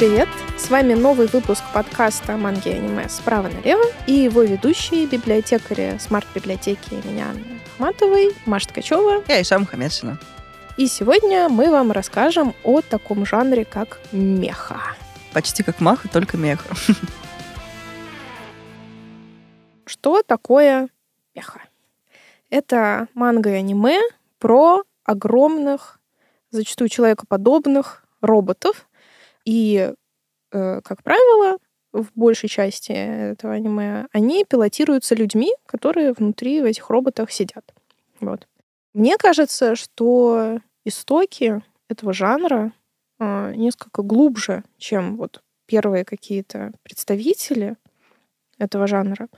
привет! С вами новый выпуск подкаста «Манги и аниме» справа налево и его ведущие библиотекари смарт-библиотеки имени Анны Ахматовой, Маша Ткачева Я Ишам Хамедшина. И сегодня мы вам расскажем о таком жанре, как меха. Почти как маха, только меха. Что такое меха? Это манга и аниме про огромных, зачастую человекоподобных роботов. И, э, как правило, в большей части этого аниме, они пилотируются людьми, которые внутри в этих роботах сидят. Вот. Мне кажется, что истоки этого жанра э, несколько глубже, чем вот первые какие-то представители этого жанра.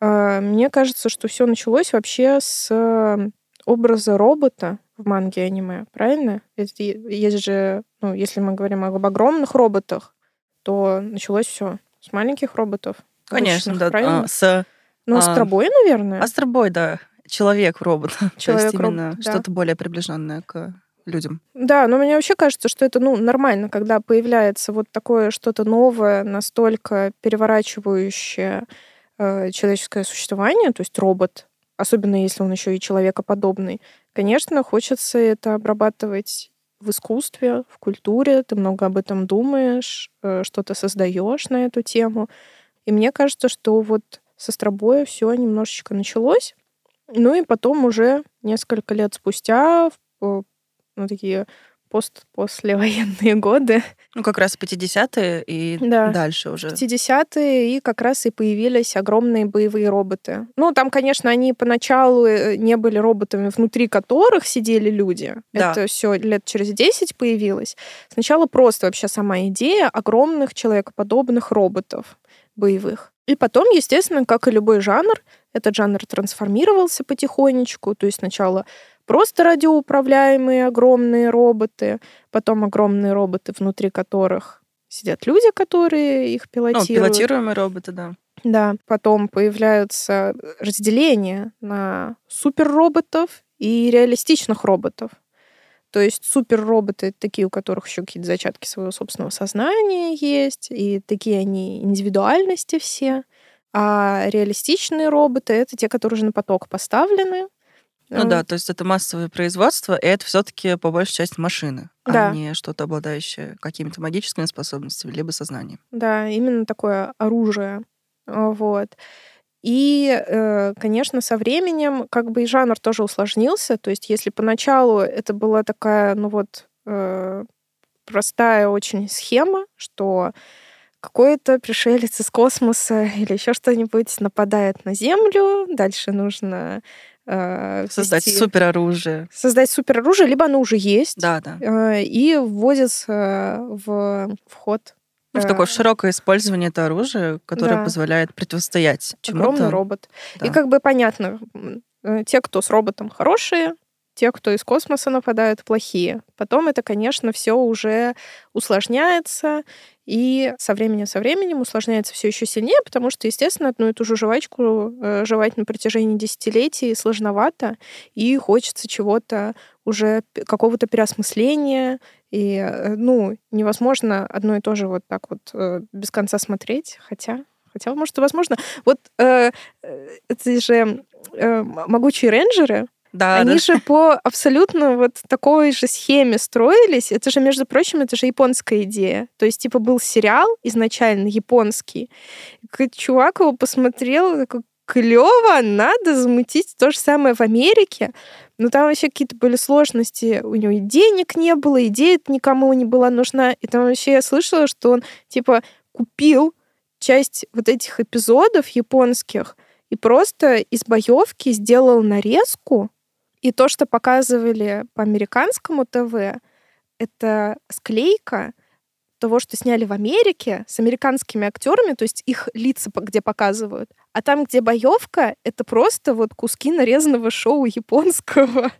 Э, мне кажется, что все началось вообще с образа робота в манге аниме, правильно? Есть же, ну, если мы говорим об огромных роботах, то началось все с маленьких роботов. Конечно, да. Правильно? А, с, ну, а, астробой, наверное. Астробой, да. Человек-робот. Человек То есть именно да. что-то более приближенное к людям. Да, но мне вообще кажется, что это ну, нормально, когда появляется вот такое что-то новое, настолько переворачивающее э, человеческое существование, то есть робот, особенно если он еще и человекоподобный, конечно, хочется это обрабатывать в искусстве, в культуре, ты много об этом думаешь, э, что-то создаешь на эту тему. И мне кажется, что вот со Стробоя все немножечко началось. Ну и потом уже несколько лет спустя, ну, такие пост послевоенные годы. Ну, как раз 50-е и да. дальше уже. 50-е, и как раз и появились огромные боевые роботы. Ну, там, конечно, они поначалу э, не были роботами, внутри которых сидели люди. Да. Это все лет через 10 появилось. Сначала просто вообще сама идея огромных человекоподобных роботов боевых. И потом, естественно, как и любой жанр, этот жанр трансформировался потихонечку. То есть сначала просто радиоуправляемые огромные роботы, потом огромные роботы, внутри которых сидят люди, которые их Ну, пилотируют. пилотируемые роботы, да. Да, потом появляются разделения на суперроботов и реалистичных роботов. То есть суперроботы — такие, у которых еще какие-то зачатки своего собственного сознания есть, и такие они индивидуальности все. А реалистичные роботы — это те, которые уже на поток поставлены. Ну да, то есть это массовое производство, и это все-таки по большей части машины, Да. а не что-то обладающее какими-то магическими способностями, либо сознанием. Да, именно такое оружие. А, Вот. И, э, конечно, со временем как бы и жанр тоже усложнился. То есть если поначалу это была такая, ну вот, э, простая очень схема, что какой-то пришелец из космоса или еще что-нибудь нападает на Землю, дальше нужно э, Создать ввести- супероружие. создать супероружие, либо оно уже есть, Да, да. э, и вводится в вход Ну, в э, такое широкое использование это оружие, которое Да. позволяет противостоять огромный чему-то. робот. Да. И как бы понятно, э, те, кто с роботом хорошие, те, кто из космоса нападают, плохие. Потом это, конечно, все уже усложняется, и со временем со временем усложняется все еще сильнее, потому что, естественно, одну и ту же жвачку э, жевать на протяжении десятилетий сложновато, и хочется чего-то уже какого-то переосмысления, и, э, ну, невозможно одно и то же вот так вот э, без конца смотреть, хотя, хотя, может, возможно. Вот э, э, это же э, могучие рейнджеры, Да, они да. же по абсолютно вот такой же схеме строились. Это же, между прочим, это же японская идея. То есть, типа, был сериал изначально японский. Чувак его посмотрел, такой, клево, надо замутить то же самое в Америке. Но там вообще какие-то были сложности. У него и денег не было, идея никому не была нужна. И там вообще я слышала, что он, типа, купил часть вот этих эпизодов японских и просто из боевки сделал нарезку. И то, что показывали по американскому ТВ, это склейка того, что сняли в Америке с американскими актерами, то есть их лица где показывают. А там, где боевка, это просто вот куски нарезанного шоу японского.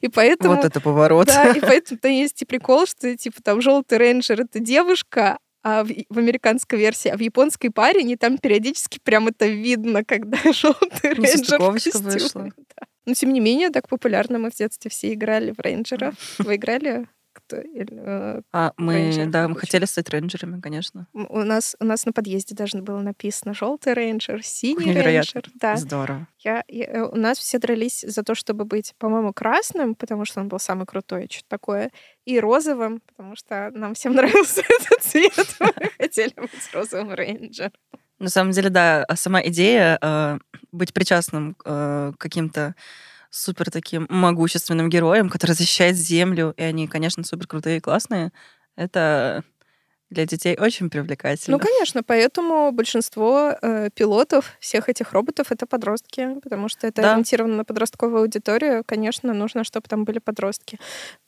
И поэтому... Вот это поворот. Да, и поэтому там есть и прикол, что типа там желтый рейнджер это девушка, а в, в американской версии, а в японской паре не там периодически прям это видно, когда желтый рейнджер в костюме. вышла. Да. Но тем не менее, так популярно мы в детстве все играли в рейнджеров. Вы играли? э, А мы, Рейнджер да, мы хотели стать рейнджерами, конечно. у нас у нас на подъезде даже было написано желтый рейнджер, синий Невероятно. рейнджер. Да. Здорово. Я, я- э, у нас все дрались за то, чтобы быть, по-моему, красным, потому что он был самый крутой, что-то такое, и розовым, потому что нам всем нравился этот цвет. Мы хотели быть розовым рейнджером. На самом деле, да, а сама идея э, быть причастным э, к каким-то супер таким могущественным героям, которые защищают землю, и они, конечно, супер крутые и классные, это для детей очень привлекательно. Ну, конечно, поэтому большинство э, пилотов всех этих роботов это подростки, потому что это Да. ориентировано на подростковую аудиторию. Конечно, нужно, чтобы там были подростки.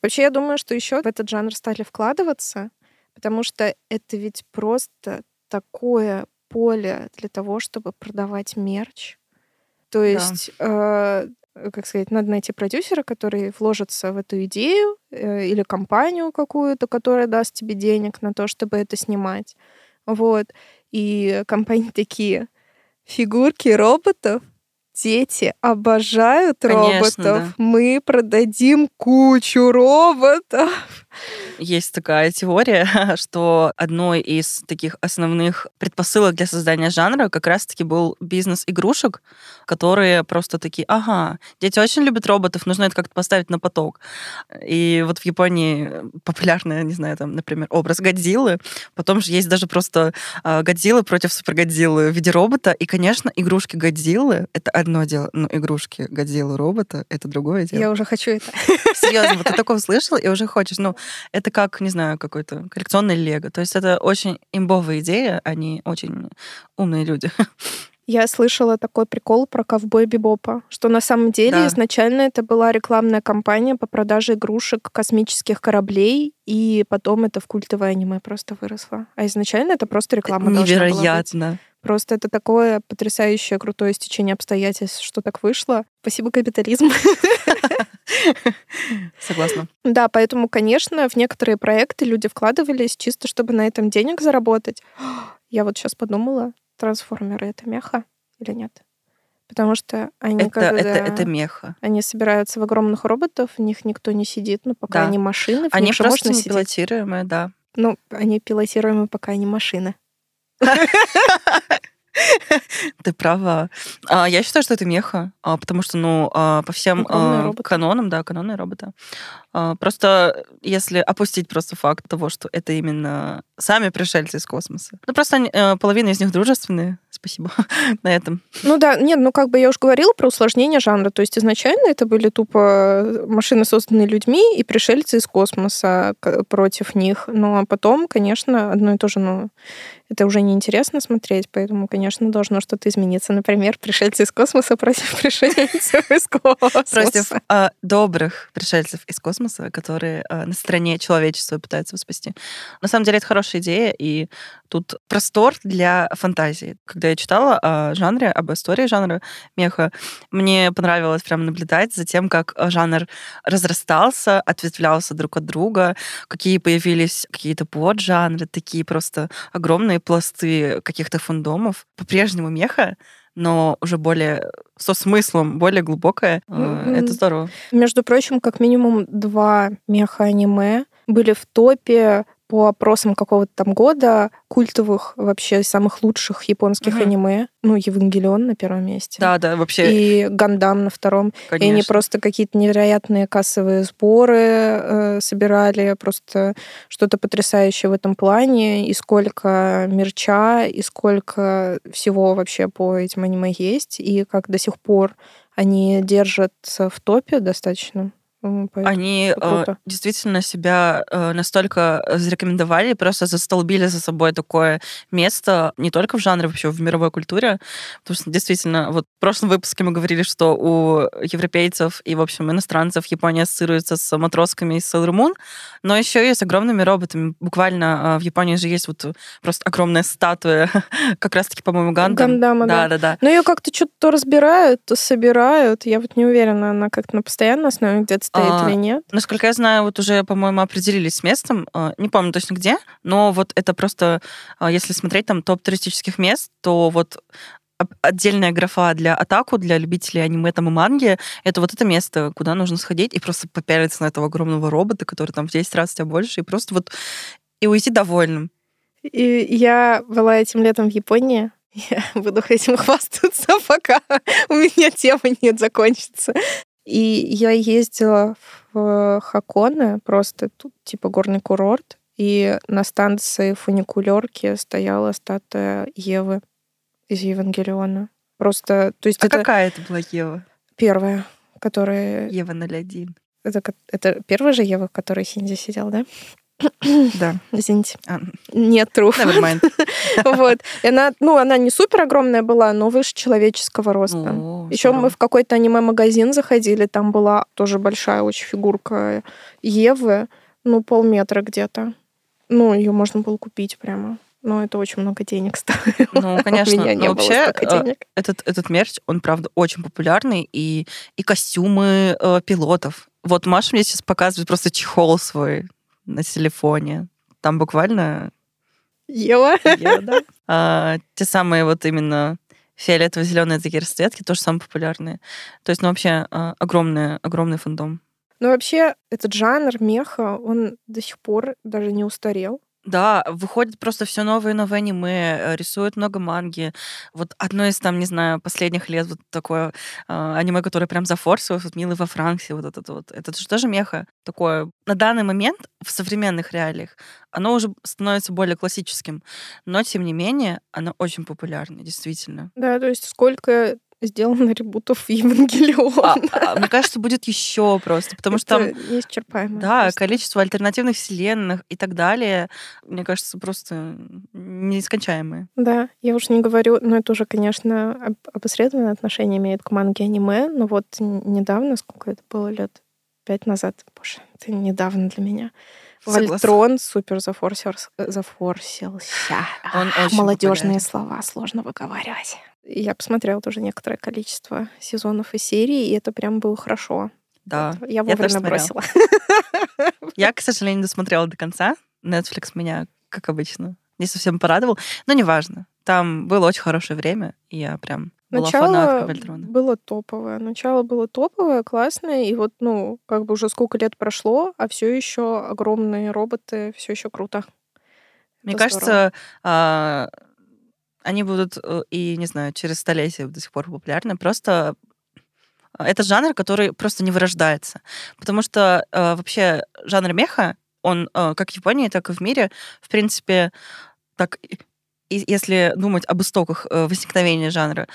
Вообще, я думаю, что еще в этот жанр стали вкладываться, потому что это ведь просто такое поле для того, чтобы продавать мерч. То есть, э, как сказать, надо найти продюсера, который вложится в эту идею, э, или компанию какую-то, которая даст тебе денег на то, чтобы это снимать. Вот. И компании такие, фигурки роботов, дети обожают Конечно, роботов, да. мы продадим кучу роботов. Есть такая теория, что одной из таких основных предпосылок для создания жанра как раз-таки был бизнес игрушек, которые просто такие, ага, дети очень любят роботов, нужно это как-то поставить на поток. И вот в Японии популярный, не знаю, там, например, образ Годзиллы, потом же есть даже просто а, Годзилла против Супергодзиллы в виде робота, и, конечно, игрушки Годзиллы — это одно дело, но игрушки Годзиллы робота — это другое дело. Я уже хочу это. Серьезно, вот ты такое услышал и уже хочешь. Ну, это как, не знаю, какой-то коллекционный лего. То есть это очень имбовая идея, они очень умные люди. Я слышала такой прикол про ковбой Бибопа, что на самом деле Да. изначально это была рекламная кампания по продаже игрушек космических кораблей, и потом это в культовое аниме просто выросло. А изначально это просто реклама. Невероятно. Просто это такое потрясающее, крутое стечение обстоятельств, что так вышло. Спасибо, капитализм. Согласна. Да, поэтому, конечно, в некоторые проекты люди вкладывались чисто, чтобы на этом денег заработать. Я вот сейчас подумала, трансформеры это меха или нет? Потому что они Это, когда это, это меха. они собираются в огромных роботов, в них никто не сидит, но пока Да. они машины, в Они них просто можно пилотируемые, да. Ну, они пилотируемые, пока они машины. Ты права. А, я считаю, что это меха, а, потому что, ну, а, по всем канонам, да, канонные роботы. А, Просто если опустить просто факт того, что это именно сами пришельцы из космоса. Ну, просто э, половина из них дружественные. Спасибо на этом. Ну да, нет, ну как бы я уже говорила про усложнение жанра. То есть изначально это были тупо машины, созданные людьми, и пришельцы из космоса к- против них. Ну а потом, конечно, одно и то же, ну, это уже неинтересно смотреть, поэтому, конечно, должно что-то измениться. Например, пришельцы из космоса против пришельцев из космоса. Против а, добрых пришельцев из космоса, которые а, на стороне человечества пытаются его спасти. На самом деле это хорошая идея, и тут простор для фантазии. Когда я читала о жанре, об истории жанра меха, мне понравилось прям наблюдать за тем, как а, жанр разрастался, ответвлялся друг от друга, какие появились какие-то поджанры, такие просто огромные пласты каких-то фандомов. По-прежнему меха, но уже более со смыслом, более глубокое. Э, Мгм. Это здорово. Между прочим, как минимум два меха-аниме были в топе по опросам какого-то там года культовых вообще самых лучших японских Мгм. аниме. Ну, Евангелион на первом месте. Да, да, вообще, И Гандам на втором. И они конечно. просто какие-то невероятные кассовые сборы э, собирали, просто что-то потрясающее в этом плане. И сколько мерча, и сколько всего вообще по этим аниме есть. И как до сих пор они держатся в топе достаточно. Поэтому Они э, действительно себя э, настолько зарекомендовали, просто застолбили за собой такое место не только в жанре, вообще в мировой культуре. Потому что действительно, вот в прошлом выпуске мы говорили, что у европейцев и, в общем, иностранцев Япония ассоциируется с матросками из Sailor Moon, но еще и с огромными роботами. Буквально э, в Японии же есть вот просто огромная статуя, как раз-таки, по-моему, Гандам. Гандама, да. Да, да, да. Но ее как-то что-то то разбирают, то собирают. Я вот не уверена, она как-то на постоянной основе где-то стоит А, или нет. Насколько я знаю, вот уже, по-моему, определились с местом, э, не помню точно где, но вот это просто, э, если смотреть там топ туристических мест, то вот отдельная графа для атаку, для любителей аниме там и манги. Это вот это место, куда нужно сходить и просто попялиться на этого огромного робота, который там в 10 раз тебя больше, и просто вот и уйти довольным. И я была этим летом в Японии. Я буду этим хвастаться, пока у меня тема нет закончится. И я ездила в Хаконе, просто тут типа горный курорт, и на станции фуникулерки стояла статуя Евы из Евангелиона. Просто, то есть а это... какая это была Ева? Первая, которая... Ева 01. Это, это первая же Ева, в которой Синди сидел, да? Да. Извините. А. Нет, true. Never mind. вот. И она, ну, она не супер огромная была, но выше человеческого роста. О, Еще мы в какой-то аниме-магазин заходили, там была тоже большая очень фигурка Евы, ну, полметра где-то. Ну, ее можно было купить прямо. Но это очень много денег стоило. Ну, конечно. У меня не вообще, э, денег. этот, этот мерч, он, правда, очень популярный. И, и костюмы э, пилотов. Вот Маша мне сейчас показывает просто чехол свой на телефоне. Там буквально... Ева. Ева, да. А, те самые вот именно фиолетово-зеленые такие расцветки тоже самые популярные. То есть, ну, вообще а, огромный, огромный фандом. Ну, вообще, этот жанр меха, он до сих пор даже не устарел. Да, выходит просто все новые и новые аниме, э, рисуют много манги. Вот одно из там, не знаю, последних лет вот такое э, аниме, которое прям зафорсилось, вот «Милый во Франксе», вот это вот. Это же тоже меха такое. На данный момент в современных реалиях оно уже становится более классическим, но тем не менее оно очень популярно, действительно. Да, то есть сколько сделано ребутов Евангелиона. А, а, мне кажется, будет еще просто, потому что там... неисчерпаемо. Да, просто. количество альтернативных вселенных и так далее, мне кажется, просто неискончаемые. Да, я уж не говорю, но это уже, конечно, опосредованное отношение имеет к манге аниме, но вот недавно, сколько это было лет? Пять назад. Боже, это недавно для меня. Согласна. Вольтрон супер зафорсился. зафорсился. Он Молодежные слова сложно выговаривать. Я посмотрела тоже некоторое количество сезонов и серий, и это прям было хорошо. Да. Вот. Я вовремя смотрела. бросила. Я, к сожалению, досмотрела до конца. Netflix меня, как обычно, не совсем порадовал. Но неважно. Там было очень хорошее время, и я прям была Начало было топовое. Начало было топовое, классное, и вот, ну, как бы уже сколько лет прошло, а все еще огромные роботы, все еще круто. Мне Это кажется, а, они будут э, и, не знаю, через столетия до сих пор популярны. Просто а, это жанр, который просто не вырождается. Потому что э, вообще жанр меха, он э, как в Японии, так и в мире, в принципе, так, и- если думать об истоках э, возникновения жанра,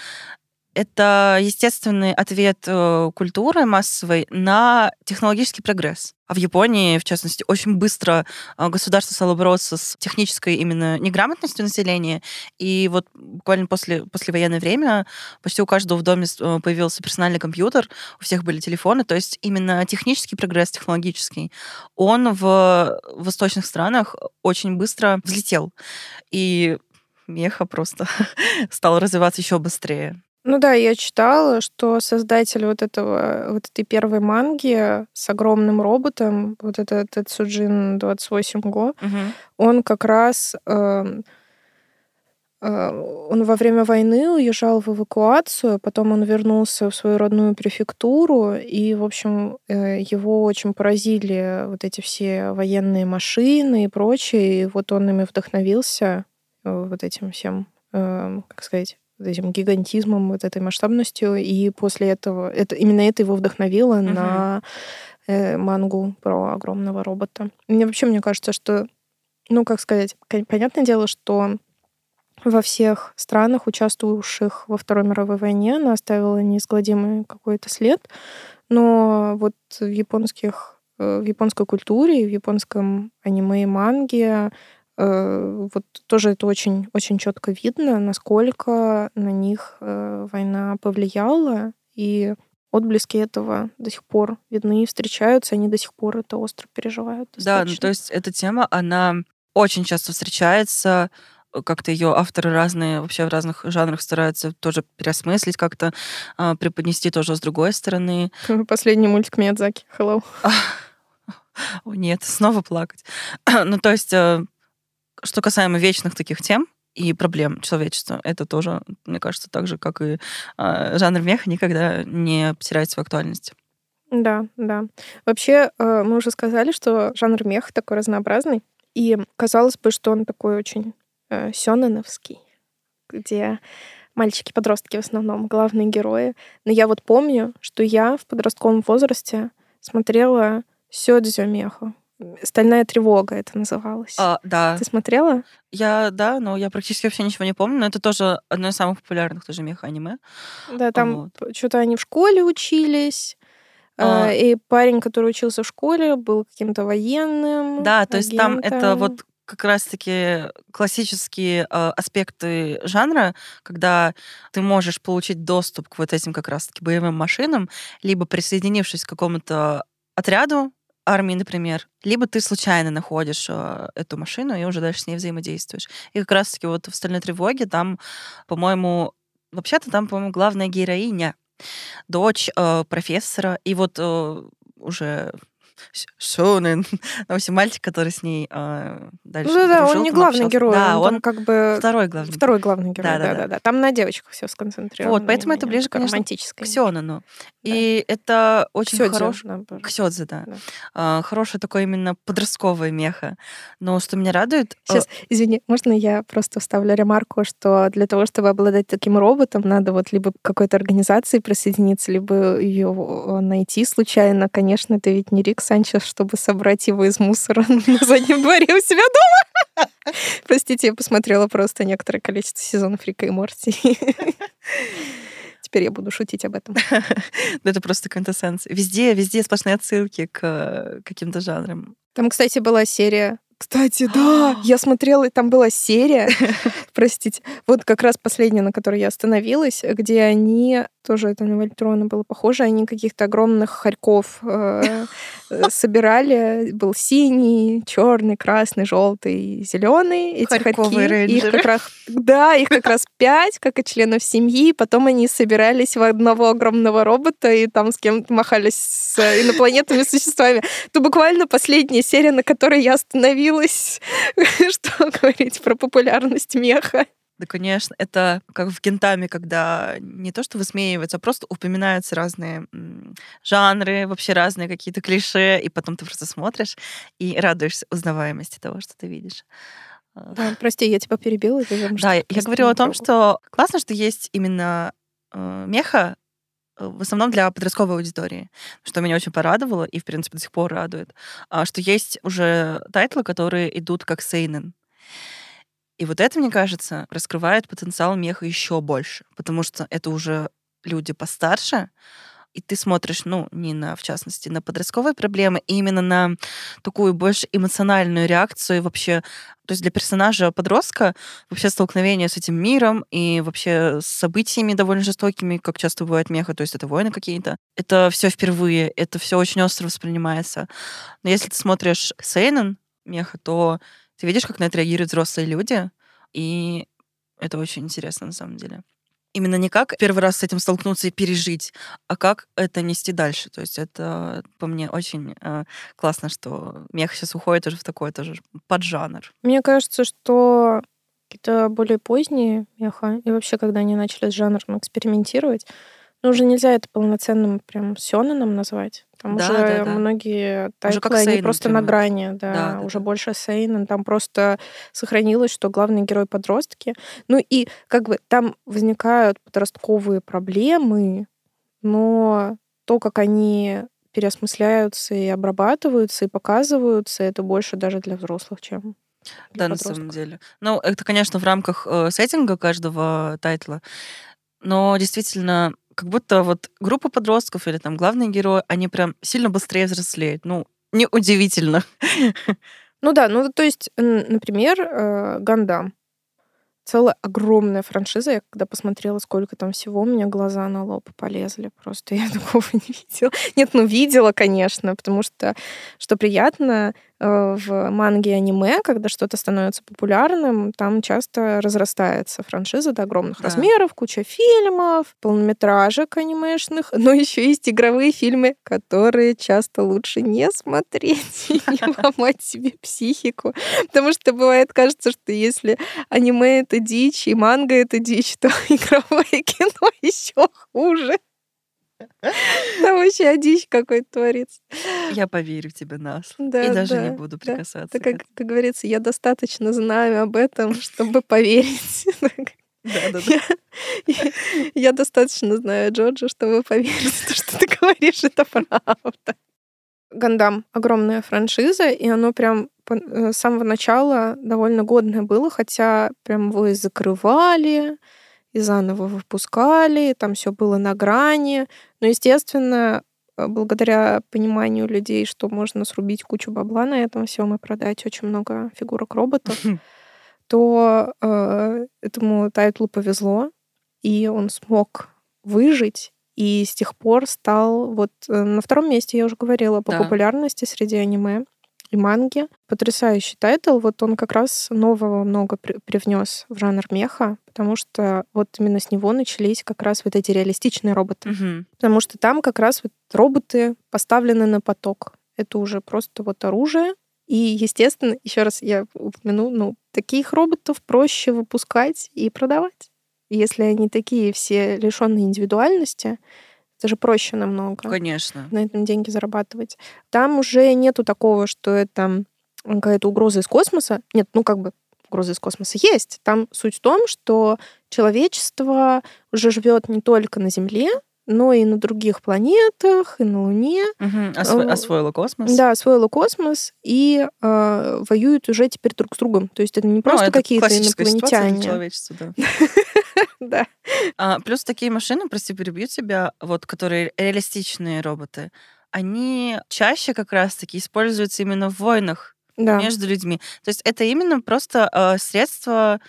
это естественный ответ э, культуры массовой на технологический прогресс. А в Японии, в частности, очень быстро э, государство стало бороться с технической именно неграмотностью населения. И вот буквально после, послевоенное время почти у каждого в доме э, появился персональный компьютер, у всех были телефоны. То есть именно технический прогресс, технологический, он в восточных странах очень быстро взлетел. И меха просто стал развиваться еще быстрее. Ну да, я читала, что создатель вот этого, вот этой первой манги с огромным роботом, вот этот Тецуджин 28 Го, он как раз эм, э, он во время войны уезжал в эвакуацию, потом он вернулся в свою родную префектуру, и, в общем, э, его очень поразили вот эти все военные машины и прочее, и вот он ими вдохновился, э, вот этим всем, э, как сказать, этим гигантизмом, вот этой масштабностью, и после этого, это, именно это его вдохновило Мгм. на э, мангу про огромного робота. Мне вообще, мне кажется, что, ну, как сказать, понятное дело, что во всех странах, участвовавших во Второй мировой войне, она оставила неизгладимый какой-то след, но вот в японских э, в японской культуре, в японском аниме и манге вот тоже это очень, очень четко видно, насколько на них э, война повлияла, и отблески этого до сих пор видны и встречаются, они до сих пор это остро переживают. Да, ну достаточно. то есть эта тема, она очень часто встречается, э, как-то ее авторы разные, вообще в разных жанрах стараются тоже переосмыслить, как-то а, преподнести тоже с другой стороны. Последний мультик Миядзаки. Hello. О, нет, снова плакать. ну, то есть, э, что касаемо вечных таких тем, и проблем человечества. Это тоже, мне кажется, так же, как и э, жанр меха, никогда не потеряет свою актуальность. Да, да. Вообще, э, мы уже сказали, что жанр мех такой разнообразный. И казалось бы, что он такой очень э, сёнэновский, где мальчики-подростки в основном главные герои. Но я вот помню, что я в подростковом возрасте смотрела Сёдзю Меха. Стальная тревога это называлось. А, да. Ты смотрела? Я, да, но я практически вообще ничего не помню, но это тоже одно из самых популярных тоже меха-аниме. Да, там вот. что-то они в школе учились, а... и парень, который учился в школе, был каким-то военным. Да, то есть там это вот как раз-таки классические э, аспекты жанра, когда ты можешь получить доступ к вот этим как раз-таки боевым машинам, либо присоединившись к какому-то отряду, армии, например, либо ты случайно находишь э, эту машину и уже дальше с ней взаимодействуешь. И как раз-таки вот в «Стальной тревоге» там, по-моему, вообще-то там, по-моему, главная героиня, дочь э, профессора, и вот э, уже Шонен. В общем, мальчик, который с ней э, дальше Ну да, он не главный общался. герой, да, он, он как бы второй главный. Второй главный герой, да, да, да. да. Там на девочках все сконцентрировано. Вот, поэтому это ближе, конечно, к Сёнану. Да. И это очень хороший... К Сёдзе, да. да. А, хорошее такое именно подростковое меха. Но что меня радует... Э, Сейчас, извини, можно я просто вставлю ремарку, что для того, чтобы обладать таким роботом, надо вот либо к какой-то организации присоединиться, либо ее найти случайно. Конечно, это ведь не Рик Санчес, чтобы собрать его из мусора на заднем дворе у себя дома. Простите, я посмотрела просто некоторое количество сезонов Рика и Морти. Теперь я буду шутить об этом. Это просто квинтэссенция. Везде, везде сплошные отсылки к каким-то жанрам. Там, кстати, была серия кстати, да, я смотрела, там была серия, простите, вот как раз последняя, на которой я остановилась, где они тоже это на Вольтрона было похоже, они каких-то огромных хорьков э, э, собирали, был синий, черный, красный, желтый, зеленый, эти Харьковые хорьки, их как раз, да, их как раз пять, как и членов семьи, потом они собирались в одного огромного робота и там с кем-то махались с инопланетными существами. Это буквально последняя серия, на которой я остановилась, что говорить про популярность меха. Да, конечно, это как в Гентаме, когда не то что высмеиваются, а просто упоминаются разные жанры, вообще разные какие-то клише, и потом ты просто смотришь и радуешься узнаваемости того, что ты видишь. Да, прости, я тебя перебила. Да, я говорила о том, что классно, что есть именно э, меха, э, в основном для подростковой аудитории, что меня очень порадовало и, в принципе, до сих пор радует, а, что есть уже тайтлы, которые идут как сейнен. И вот это, мне кажется, раскрывает потенциал меха еще больше, потому что это уже люди постарше, и ты смотришь, ну, не на, в частности, на подростковые проблемы, а именно на такую больше эмоциональную реакцию вообще. То есть для персонажа подростка вообще столкновение с этим миром и вообще с событиями довольно жестокими, как часто бывает меха, то есть это войны какие-то. Это все впервые, это все очень остро воспринимается. Но если ты смотришь Сейнен меха, то ты видишь, как на это реагируют взрослые люди, и это очень интересно на самом деле. Именно не как первый раз с этим столкнуться и пережить, а как это нести дальше. То есть это по мне очень э, классно, что меха сейчас уходит уже в такой тоже поджанр. Мне кажется, что какие-то более поздние меха, и вообще, когда они начали с жанром экспериментировать, ну, уже нельзя это полноценным прям сёнэном назвать. Там да, уже да, да. многие тайтлы, они просто на грани, да, да, уже да. больше сейнен. Там просто сохранилось, что главный герой подростки. Ну и как бы там возникают подростковые проблемы, но то, как они переосмысляются и обрабатываются, и показываются, это больше даже для взрослых, чем да, на самом деле. Ну, это, конечно, в рамках э, сеттинга каждого тайтла. Но действительно, как будто вот группа подростков или там главные герои, они прям сильно быстрее взрослеют. Ну, неудивительно. Ну да, ну то есть, например, э, Гандам. Целая огромная франшиза. Я когда посмотрела, сколько там всего, у меня глаза на лоб полезли. Просто я такого не видела. Нет, ну видела, конечно, потому что, что приятно, в манге и аниме, когда что-то становится популярным, там часто разрастается франшиза до огромных Да. размеров, куча фильмов, полнометражек анимешных, но еще есть игровые фильмы, которые часто лучше не смотреть и не ломать себе психику. Потому что бывает кажется, что если аниме это дичь и манга это дичь, то игровое кино еще хуже. Там вообще дичь какой-то творится. Я поверю тебе на слово. Да, И даже да, не буду да. прикасаться. К как, как говорится, я достаточно знаю об этом, чтобы поверить. Да-да-да. Я, я- я достаточно знаю Джорджа, чтобы поверить, в то, что ты говоришь, это правда. Гандам — огромная франшиза, и оно прям э, с самого начала довольно годное было, хотя прям его и закрывали, и заново выпускали, там все было на грани. Но, естественно, э, благодаря пониманию людей, что можно срубить кучу бабла на этом всем и продать очень много фигурок роботов, то э, этому тайтлу повезло, и он смог выжить, и с тех пор стал вот э, на втором месте, я уже говорила, по Да. популярности среди аниме и манги. Потрясающий тайтл, вот он как раз нового много при- привнес в жанр меха, потому что вот именно с него начались как раз вот эти реалистичные роботы. Мгм. Потому что там как раз вот роботы поставлены на поток. Это уже просто вот оружие. И, естественно, еще раз я упомяну, ну, таких роботов проще выпускать и продавать. Если они такие все лишенные индивидуальности, это же проще намного Конечно. на этом деньги зарабатывать. Там уже нету такого, что это какая-то угроза из космоса. Нет, ну как бы угроза из космоса есть. Там суть в том, что человечество уже живет не только на Земле, но и на других планетах, и на Луне. Мгм. Осво- Освоила космос. Да, освоило космос и э, воюют уже теперь друг с другом. То есть это не Ну, просто это какие-то ситуация для инопланетяне. человечества, да. Да. А, плюс такие машины, прости, перебью тебя, вот, которые реалистичные роботы, они чаще как раз-таки используются именно в войнах Да. между людьми. То есть это именно просто э, средство,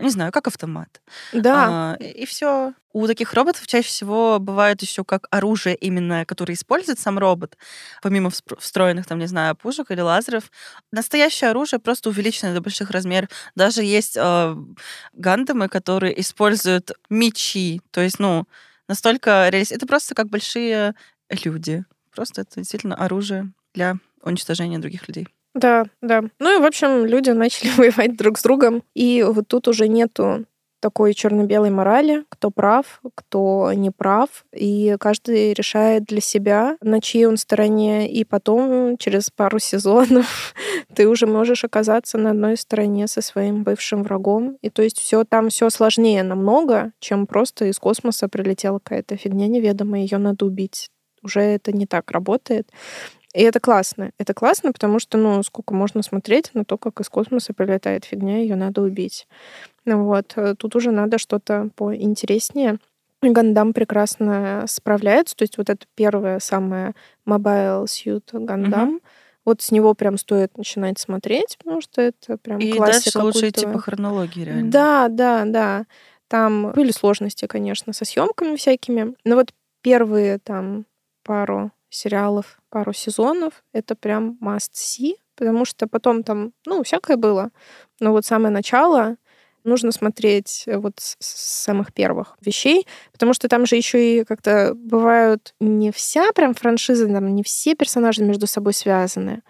не знаю, как автомат. Да. А, и все. У таких роботов чаще всего бывает еще как оружие именно, которое использует сам робот, помимо встроенных, там, не знаю, пушек или лазеров. Настоящее оружие просто увеличено до больших размеров. Даже есть э, гандамы, которые используют мечи. То есть, ну, настолько реалист... Это просто как большие люди. Просто это действительно оружие для уничтожения других людей. Да, да. Ну и, в общем, люди начали воевать друг с другом. И вот тут уже нету такой черно-белой морали, кто прав, кто не прав, и каждый решает для себя, на чьей он стороне, и потом через пару сезонов ты уже можешь оказаться на одной стороне со своим бывшим врагом. И то есть все там все сложнее намного, чем просто из космоса прилетела какая-то фигня неведомая, ее надо убить. Уже это не так работает. И это классно. Это классно, потому что, ну, сколько можно смотреть на то, как из космоса прилетает фигня, ее надо убить. Вот. э, Тут уже надо что-то поинтереснее. И Гандам прекрасно справляется. То есть вот это первое самое Mobile Suit Гандам. Вот с него прям стоит начинать смотреть, потому что это прям И классика дальше лучше идти по хронологии, реально. Да, да, да. Там были сложности, конечно, со съемками всякими. Но вот первые там пару сериалов, пару сезонов, это прям must see, потому что потом там, ну, всякое было. Но вот самое начало нужно смотреть э, вот с самых первых вещей, потому что там же еще и как-то бывают не вся прям франшиза, там не все персонажи между собой связаны,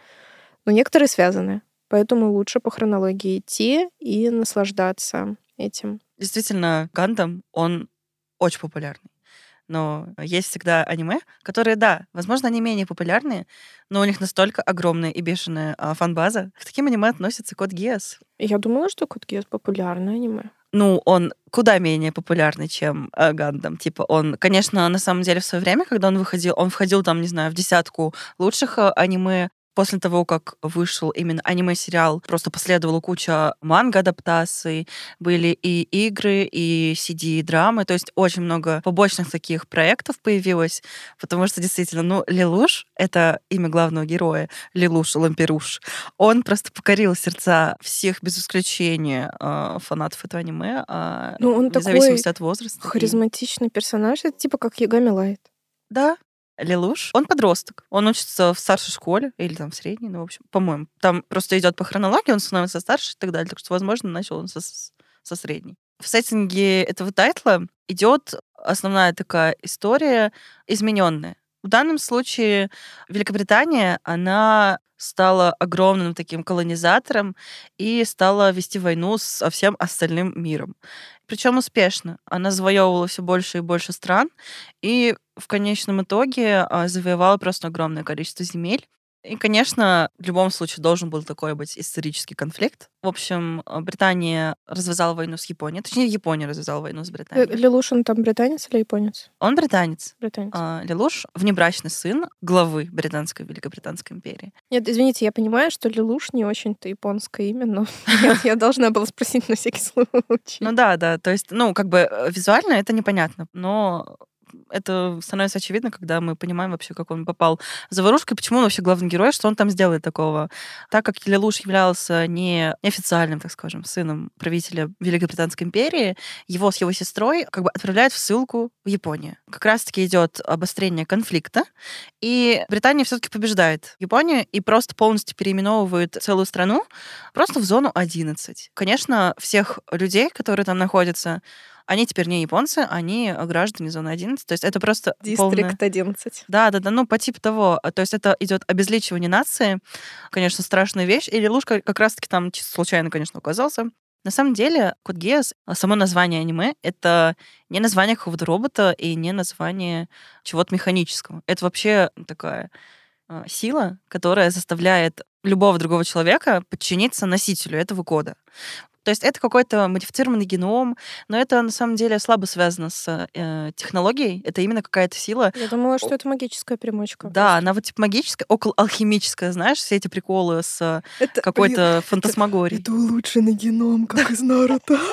но некоторые связаны. Поэтому лучше по хронологии идти и наслаждаться этим. Действительно, Гандам, он очень популярный. Но есть всегда аниме, которые, да, возможно, они менее популярные, но у них настолько огромная и бешеная а, фан-база. К таким аниме относится Код Гиас. Я думала, что Код Гиас популярное аниме. Ну, он куда менее популярный, чем э, Гандам. Типа, он, конечно, на самом деле в свое время, когда он выходил, он входил там, не знаю, в десятку лучших э, аниме. После того, как вышел именно аниме-сериал, просто последовала куча манго-адаптаций, были и игры, и CD-драмы, то есть очень много побочных таких проектов появилось, потому что действительно, ну, Лилуш — это имя главного героя, Лилуш Ламперуш, он просто покорил сердца всех без исключения э, фанатов этого аниме, э, Ну, он вне зависимости такой от возраста. И- Харизматичный персонаж. Это типа как Ягами Лайт. Да, Лелуш, он подросток. Он учится в старшей школе или там в средней, ну, в общем, по-моему. Там просто идет по хронологии, он становится старше и так далее. Так что, возможно, начал он со, со средней. В сеттинге этого тайтла идет основная такая история измененная. В данном случае Великобритания, она стала огромным таким колонизатором и стала вести войну со всем остальным миром. Причем успешно. Она завоевывала все больше и больше стран, и в конечном итоге а, завоевала просто огромное количество земель. И, конечно, в любом случае должен был такой быть исторический конфликт. В общем, э, Британия развязала войну с Японией. Точнее, Япония развязала войну с Британией. Э, Лелуш, он там британец или японец? Он британец. Британец. А, Лелуш — внебрачный сын главы Британской Великобританской империи. Нет, извините, я понимаю, что Лелуш не очень-то японское имя, но я должна была спросить на всякий случай. Ну да, да. То есть, ну, как бы э, визуально это непонятно, но это становится очевидно, когда мы понимаем вообще, как он попал в заварушку, почему он вообще главный герой, что он там сделает такого. Так как Лелуш являлся не неофициальным, так скажем, сыном правителя Великобританской империи, его с его сестрой как бы отправляют в ссылку в Японию. Как раз-таки идет обострение конфликта, и Британия все-таки побеждает Японию и просто полностью переименовывает целую страну просто в зону 11. Конечно, всех людей, которые там находятся, они теперь не японцы, они граждане зоны 11. То есть это просто Дистрикт полное... 11. Да, да, да, ну по типу того. То есть это идет обезличивание нации. Конечно, страшная вещь. И Лелушка как раз-таки там случайно, конечно, оказался. На самом деле, Код Геос, само название аниме, это не название какого-то робота и не название чего-то механического. Это вообще такая а, сила, которая заставляет любого другого человека подчиниться носителю этого кода. То есть это какой-то модифицированный геном, но это на самом деле слабо связано с э, технологией. Это именно какая-то сила. Я думала, что это магическая примочка. Да, просто. она вот типа магическая, около алхимическая, знаешь, все эти приколы с это, какой-то фантасмагорией. Это улучшенный геном, как из Наруто.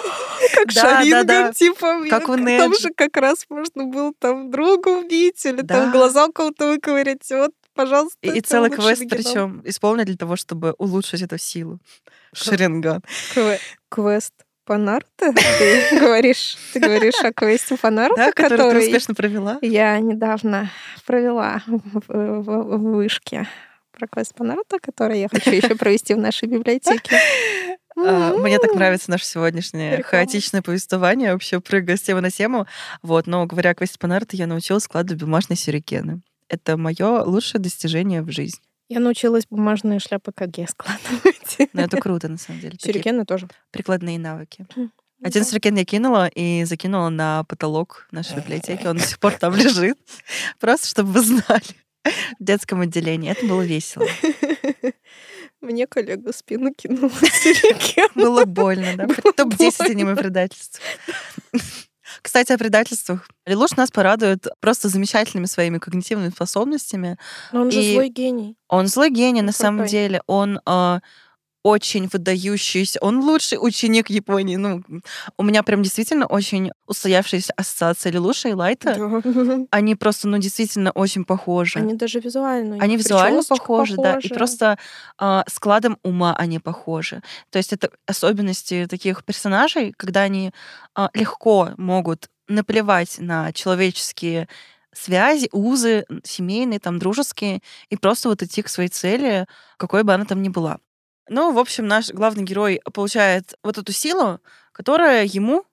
Как Шаринган, типа. Как в Там же как раз можно было там друга убить или там глаза у кого-то выковырять. Вот пожалуйста. И, и целый квест, причем исполнен для того, чтобы улучшить эту силу. Шеренган. Квест по Наруто? Ты говоришь, ты говоришь о квесте по Наруто, да, который, который ты успешно провела? Я недавно провела в, в, в вышке про квест по Наруто, который я хочу еще провести в нашей библиотеке. А, мне так нравится наше сегодняшнее хаотичное повествование, вообще прыгая с темы на тему. Вот, но говоря о квесте по Наруто, я научилась складывать бумажные сюрикены. Это мое лучшее достижение в жизни. Я научилась бумажные шляпы КГ складывать. Ну, это круто, на самом деле. Сюрикены тоже. Прикладные навыки. Один сюрикен я кинула и закинула на потолок нашей библиотеки. Он до сих пор там лежит. Просто, чтобы вы знали. В детском отделении. Это было весело. Мне коллега спину кинула сюрикен. Было больно, да? Топ-10 аниме предательств. Кстати, о предательствах. Лелуш нас порадует просто замечательными своими когнитивными способностями. Но он же и злой гений. Он злой гений, он на крутой. самом деле. Он э, очень выдающийся. Он лучший ученик Японии. Ну, у меня прям действительно очень устоявшаяся ассоциация Лилуша и Лайта. Да. Они просто, ну, действительно очень похожи. Они даже визуально. Они визуально похожи, похожи, да. И просто э, складом ума они похожи. То есть это особенности таких персонажей, когда они э, легко могут наплевать на человеческие связи, узы семейные, там, дружеские, и просто вот идти к своей цели, какой бы она там ни была. Ну, в общем, наш главный герой получает вот эту силу, которая ему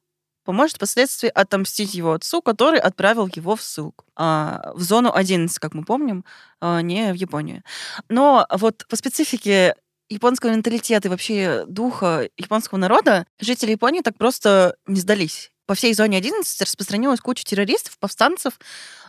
поможет впоследствии отомстить его отцу, который отправил его в ссылку. А, в зону 11, как мы помним, а, не в Японию. Но вот по специфике японского менталитета и вообще духа японского народа жители Японии так просто не сдались. По всей зоне 11 распространилась куча террористов, повстанцев,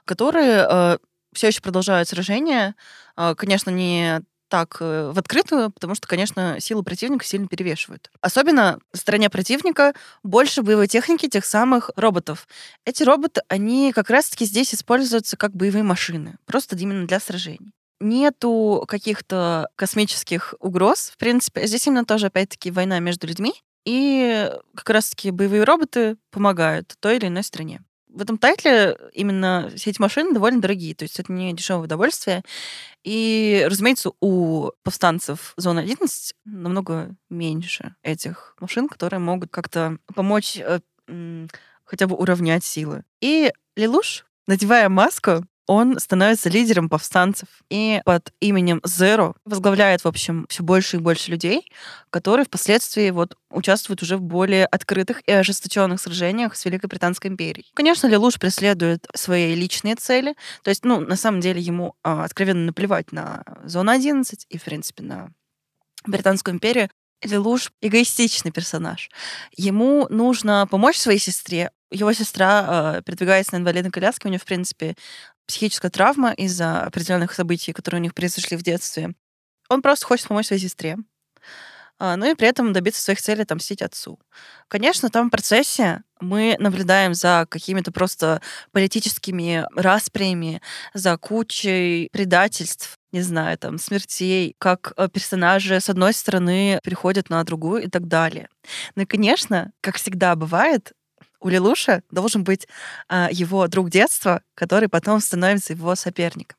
которые э, все еще продолжают сражения. Э, конечно, не так э, в открытую, потому что, конечно, силы противника сильно перевешивают. Особенно в стороне противника больше боевой техники тех самых роботов. Эти роботы, они как раз-таки здесь используются как боевые машины, просто именно для сражений нету каких-то космических угроз. В принципе, здесь именно тоже, опять-таки, война между людьми. И как раз-таки боевые роботы помогают той или иной стране в этом тайтле именно все эти машины довольно дорогие, то есть это не дешевое удовольствие. И, разумеется, у повстанцев зоны 11 намного меньше этих машин, которые могут как-то помочь э, хотя бы уравнять силы. И Лилуш, надевая маску, он становится лидером повстанцев и под именем Zero возглавляет, в общем, все больше и больше людей, которые впоследствии вот участвуют уже в более открытых и ожесточенных сражениях с Великой Британской империей. Конечно, Лелуш преследует свои личные цели, то есть, ну, на самом деле ему а, откровенно наплевать на Зону 11 и, в принципе, на Британскую империю. Лелуш эгоистичный персонаж. Ему нужно помочь своей сестре. Его сестра э, передвигается на инвалидной коляске, у нее, в принципе, психическая травма из-за определенных событий, которые у них произошли в детстве. Он просто хочет помочь своей сестре. А, ну и при этом добиться своих целей, отомстить отцу. Конечно, там в процессе мы наблюдаем за какими-то просто политическими распрями, за кучей предательств, не знаю, там, смертей, как э, персонажи с одной стороны переходят на другую и так далее. Ну и, конечно, как всегда бывает, у Лилуша должен быть а, его друг детства, который потом становится его соперником.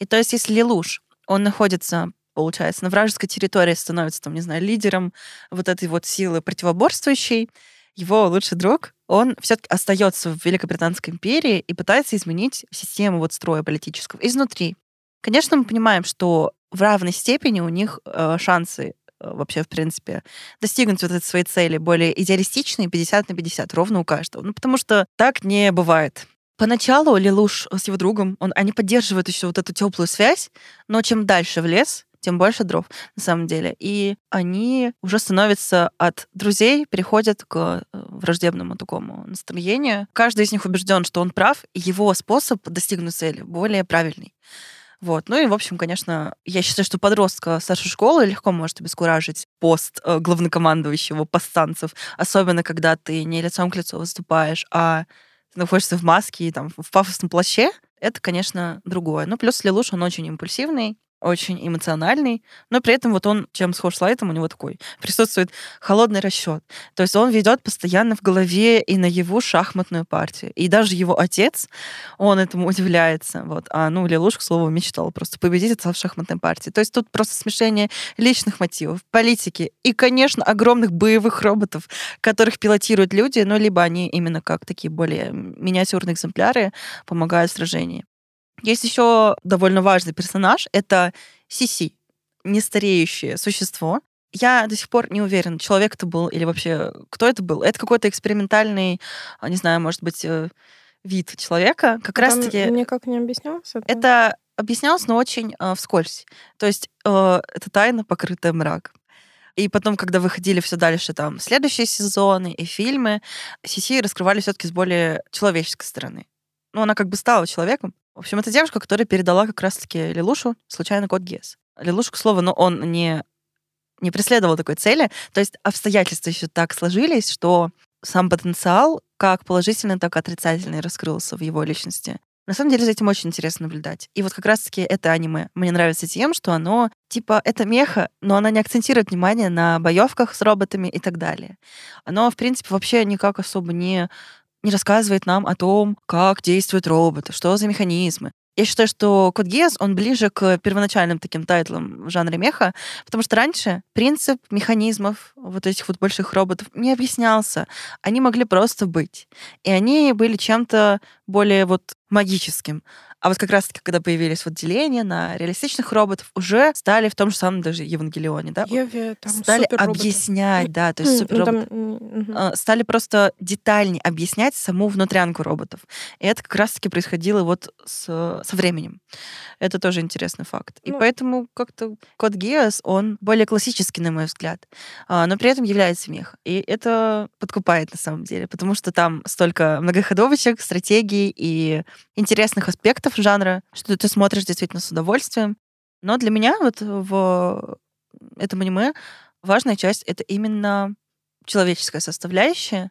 И то есть, если Лилуш, он находится, получается, на вражеской территории, становится, там, не знаю, лидером вот этой вот силы противоборствующей, его лучший друг, он все-таки остается в Великобританской империи и пытается изменить систему вот строя политического изнутри. Конечно, мы понимаем, что в равной степени у них э, шансы Э, вообще, в принципе, достигнуть вот этой своей цели более идеалистичной, 50 на 50, ровно у каждого. Ну, потому что так не бывает. Поначалу Лилуш с его другом, он, они поддерживают еще вот эту теплую связь, но чем дальше в лес, тем больше дров, на самом деле. И они уже становятся от друзей, переходят к э, враждебному такому настроению. Каждый из них убежден, что он прав, и его способ достигнуть цели более правильный. Вот. Ну и, в общем, конечно, я считаю, что подростка старшей школы легко может обескуражить пост э, главнокомандующего повстанцев, особенно когда ты не лицом к лицу выступаешь, а ты находишься в маске и там в пафосном плаще. Это, конечно, другое. Ну, плюс Лелуш, он очень импульсивный, очень эмоциональный, но при этом вот он, чем схож с Лайтом, у него такой присутствует холодный расчет. То есть он ведет постоянно в голове и на его шахматную партию. И даже его отец, он этому удивляется. Вот. А ну, Лелуш, к слову, мечтал просто победить отца в шахматной партии. То есть тут просто смешение личных мотивов, политики и, конечно, огромных боевых роботов, которых пилотируют люди, ну, либо они именно как такие более миниатюрные экземпляры помогают в сражении. Есть еще довольно важный персонаж. Это Сиси, нестареющее существо. Я до сих пор не уверен, человек это был или вообще кто это был. Это какой-то экспериментальный, а, не знаю, может быть, э, вид человека. Как Там раз-таки... никак не объяснялось это? Это объяснялось, но очень э, вскользь. То есть э, это тайна, покрытая мрак. И потом, когда выходили все дальше, там, следующие сезоны и фильмы, Сиси раскрывали все-таки с более человеческой стороны. Ну, она как бы стала человеком, в общем, это девушка, которая передала как раз-таки Лилушу случайно код ГЕС. Лилушу, к слову, но он не, не преследовал такой цели. То есть обстоятельства еще так сложились, что сам потенциал как положительный, так и отрицательный раскрылся в его личности. На самом деле за этим очень интересно наблюдать. И вот как раз-таки это аниме мне нравится тем, что оно типа это меха, но оно не акцентирует внимание на боевках с роботами и так далее. Оно, в принципе, вообще никак особо не не рассказывает нам о том, как действуют роботы, что за механизмы. Я считаю, что Код Гиас, он ближе к первоначальным таким тайтлам в жанре меха, потому что раньше принцип механизмов вот этих вот больших роботов не объяснялся. Они могли просто быть. И они были чем-то более вот магическим. А вот как раз-таки, когда появились вот деления на реалистичных роботов, уже стали в том же самом даже Евангелионе, да? Еве, там стали объяснять, да, то есть супер ну, стали просто детальнее объяснять саму внутрянку роботов. И это как раз-таки происходило вот с, со временем. Это тоже интересный факт. И ну, поэтому как-то код Геос, он более классический, на мой взгляд, а, но при этом является мех. И это подкупает на самом деле, потому что там столько многоходовочек, стратегий и интересных аспектов жанра, что ты смотришь действительно с удовольствием. Но для меня вот в этом аниме важная часть — это именно человеческая составляющая,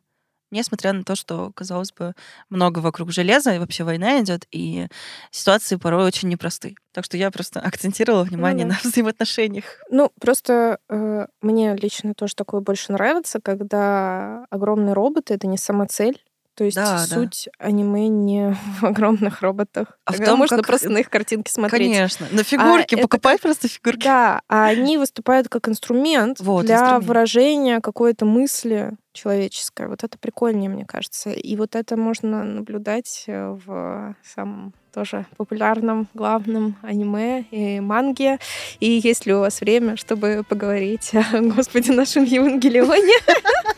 несмотря на то, что, казалось бы, много вокруг железа, и вообще война идет, и ситуации порой очень непростые. Так что я просто акцентировала внимание ну, да. на взаимоотношениях. Ну, просто э, мне лично тоже такое больше нравится, когда огромные роботы — это не сама цель, То есть Да, да. суть аниме не в огромных роботах. А в Тогда том, можно как- просто на их картинки смотреть. Конечно. На фигурки. это Покупай просто фигурки. Да, а они выступают как инструмент Вот, для инструмент. выражения какой-то мысли человеческой. Вот это прикольнее, мне кажется. И вот это можно наблюдать э, в самом тоже популярном главном аниме и манге. И есть ли у вас время, чтобы поговорить о Господе нашем Евангелионе?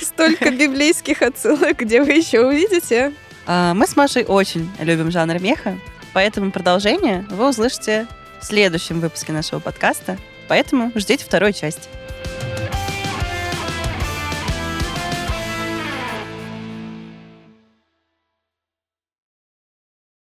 Столько библейских отсылок, где вы еще увидите. А, Мы с Машей очень любим жанр меха, поэтому продолжение вы услышите в следующем выпуске нашего подкаста. Поэтому ждите второй части.